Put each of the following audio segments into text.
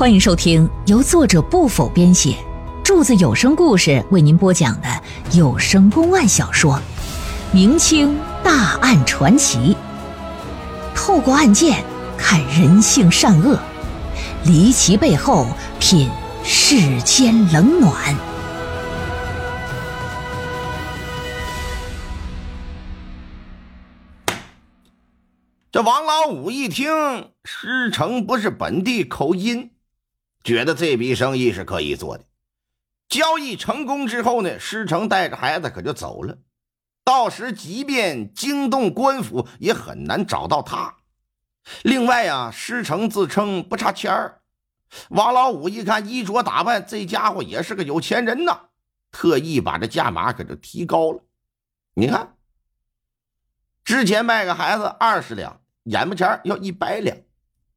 欢迎收听由作者不否编写，柱子有声故事为您播讲的有声公案小说《明清大案传奇》，透过案件看人性善恶，离奇背后品世间冷暖。这王老五一听师承不是本地口音。觉得这笔生意是可以做的。交易成功之后呢，师承带着孩子可就走了。到时即便惊动官府，也很难找到他。另外啊，师承自称不差钱儿。王老五一看衣着打扮，这家伙也是个有钱人呐，特意把这价码可就提高了。你看，之前卖个孩子二十两，眼巴前要一百两。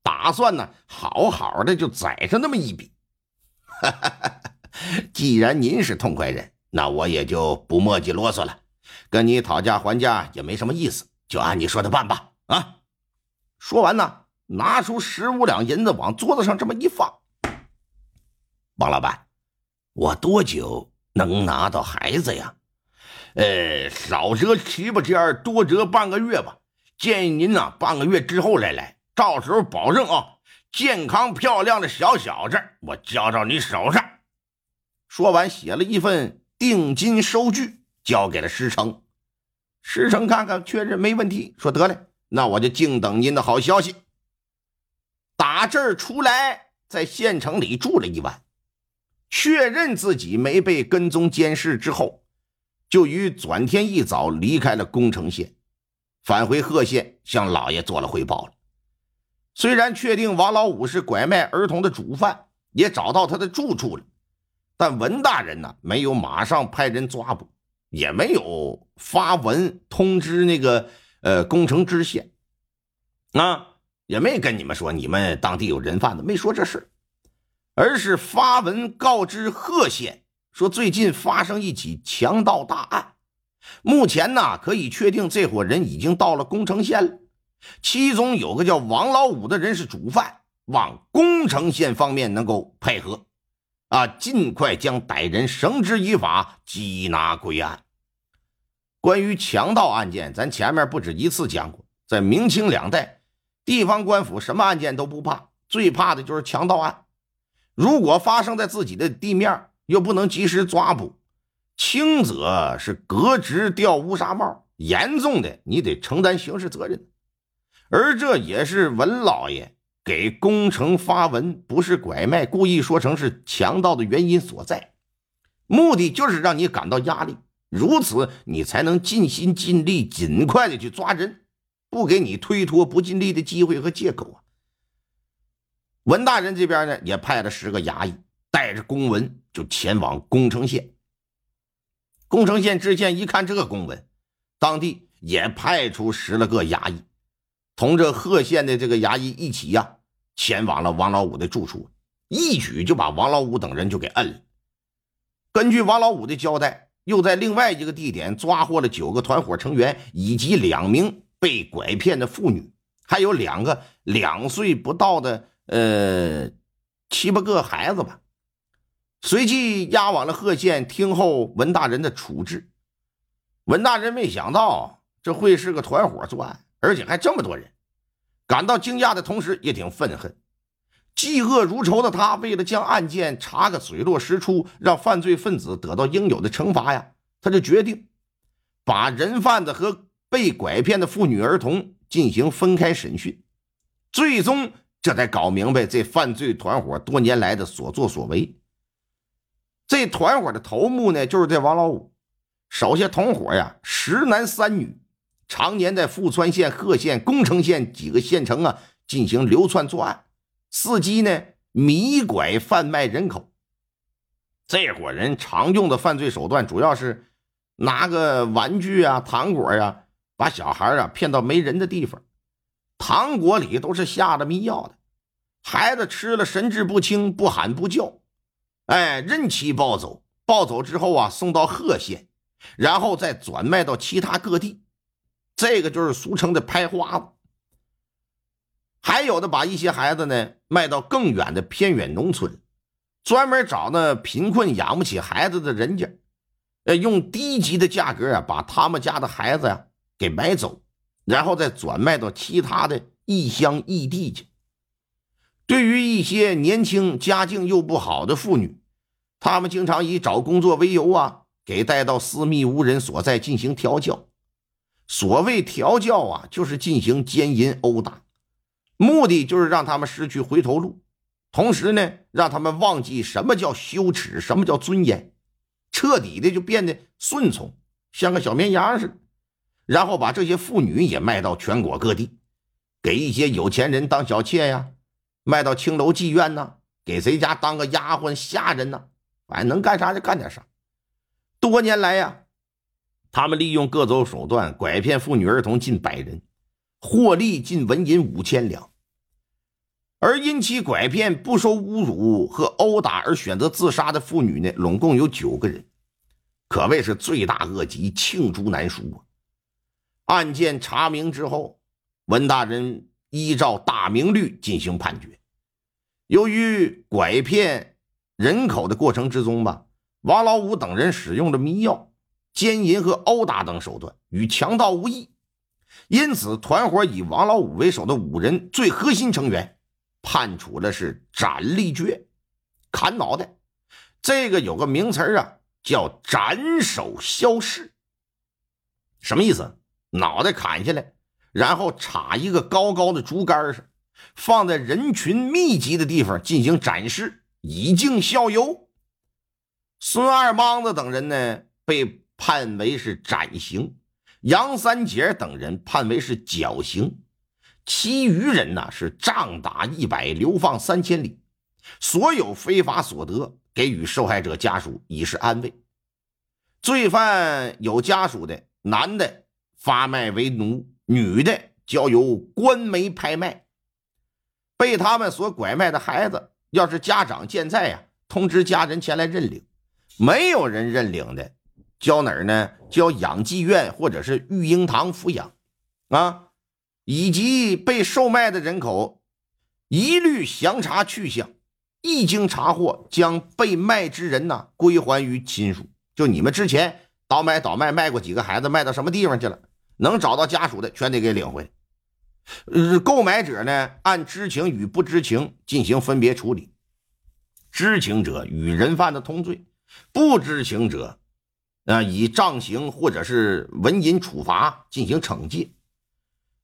打算呢，好好的就宰上那么一笔。既然您是痛快人，那我也就不墨迹啰嗦了，跟你讨价还价也没什么意思，就按你说的办吧。啊！说完呢，拿出十五两银子往桌子上这么一放。王老板，我多久能拿到孩子呀？呃，少则七八天，多则半个月吧。建议您呢，半个月之后再来。到时候保证啊，健康漂亮的小小子，我交到你手上。说完，写了一份定金收据，交给了师成。师成看看，确认没问题，说得了，那我就静等您的好消息。打这儿出来，在县城里住了一晚，确认自己没被跟踪监视之后，就于转天一早离开了宫城县，返回贺县，向老爷做了汇报了。虽然确定王老五是拐卖儿童的主犯，也找到他的住处了，但文大人呢没有马上派人抓捕，也没有发文通知那个呃工程知县，啊，也没跟你们说你们当地有人贩子，没说这事。而是发文告知贺县说最近发生一起强盗大案，目前呢可以确定这伙人已经到了宫城县了。其中有个叫王老五的人是主犯，望宫城县方面能够配合，啊，尽快将歹人绳之以法，缉拿归案。关于强盗案件，咱前面不止一次讲过，在明清两代，地方官府什么案件都不怕，最怕的就是强盗案。如果发生在自己的地面，又不能及时抓捕，轻则是革职掉乌纱帽，严重的你得承担刑事责任。而这也是文老爷给工程发文不是拐卖，故意说成是强盗的原因所在，目的就是让你感到压力，如此你才能尽心尽力、尽快的去抓人，不给你推脱不尽力的机会和借口啊。文大人这边呢，也派了十个衙役，带着公文就前往宫城县。宫城县知县一看这个公文，当地也派出十来个衙役。同这贺县的这个衙役一起呀，前往了王老五的住处，一举就把王老五等人就给摁了。根据王老五的交代，又在另外一个地点抓获了九个团伙成员，以及两名被拐骗的妇女，还有两个两岁不到的呃七八个孩子吧。随即押往了贺县，听候文大人的处置。文大人没想到这会是个团伙作案。而且还这么多人，感到惊讶的同时也挺愤恨。嫉恶如仇的他，为了将案件查个水落石出，让犯罪分子得到应有的惩罚呀，他就决定把人贩子和被拐骗的妇女儿童进行分开审讯，最终这才搞明白这犯罪团伙多年来的所作所为。这团伙的头目呢，就是这王老五，手下同伙呀，十男三女。常年在富川县、贺县、宫城县几个县城啊进行流窜作案，伺机呢迷拐贩卖人口。这伙人常用的犯罪手段主要是拿个玩具啊、糖果呀，把小孩啊骗到没人的地方，糖果里都是下了迷药的，孩子吃了神志不清、不喊不叫，哎，任其抱走。抱走之后啊，送到贺县，然后再转卖到其他各地。这个就是俗称的拍花子。还有的把一些孩子呢卖到更远的偏远农村，专门找那贫困养不起孩子的人家，呃，用低级的价格啊把他们家的孩子呀给买走，然后再转卖到其他的异乡异地去。对于一些年轻、家境又不好的妇女，他们经常以找工作为由啊，给带到私密无人所在进行调教。所谓调教啊，就是进行奸淫殴打，目的就是让他们失去回头路，同时呢，让他们忘记什么叫羞耻，什么叫尊严，彻底的就变得顺从，像个小绵羊似的。然后把这些妇女也卖到全国各地，给一些有钱人当小妾呀。卖到青楼妓院呢，给谁家当个丫鬟下人呢？反正能干啥就干点啥。多年来呀，他们利用各种手段拐骗妇女儿童近百人，获利近纹银五千两。而因其拐骗不受侮辱和殴打而选择自杀的妇女呢，拢共有九个人，可谓是罪大恶极，罄竹难书啊。案件查明之后，文大人。依照大明律进行判决。由于拐骗人口的过程之中吧，王老五等人使用了迷药、奸淫和殴打等手段，与强盗无异，因此团伙以王老五为首的五人最核心成员判处的是斩立决，砍脑袋。这个有个名词啊，叫斩首消逝。什么意思？脑袋砍下来。然后插一个高高的竹竿上，放在人群密集的地方进行展示，以儆效尤。孙二莽子等人呢，被判为是斩刑；杨三姐等人判为是绞刑，其余人呢是杖打一百，流放三千里。所有非法所得给予受害者家属以示安慰。罪犯有家属的，男的发卖为奴。女的交由官媒拍卖，被他们所拐卖的孩子，要是家长健在呀，通知家人前来认领；没有人认领的，交哪儿呢？交养济院或者是育婴堂抚养，啊，以及被售卖的人口，一律详查去向，一经查获，将被卖之人呢归还于亲属。就你们之前倒买倒卖卖过几个孩子，卖到什么地方去了？能找到家属的，全得给领回来。呃，购买者呢，按知情与不知情进行分别处理。知情者与人贩的通罪，不知情者，啊，以杖刑或者是文银处罚进行惩戒。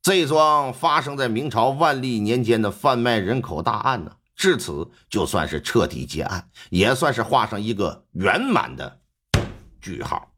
这桩发生在明朝万历年间的贩卖人口大案呢，至此就算是彻底结案，也算是画上一个圆满的句号。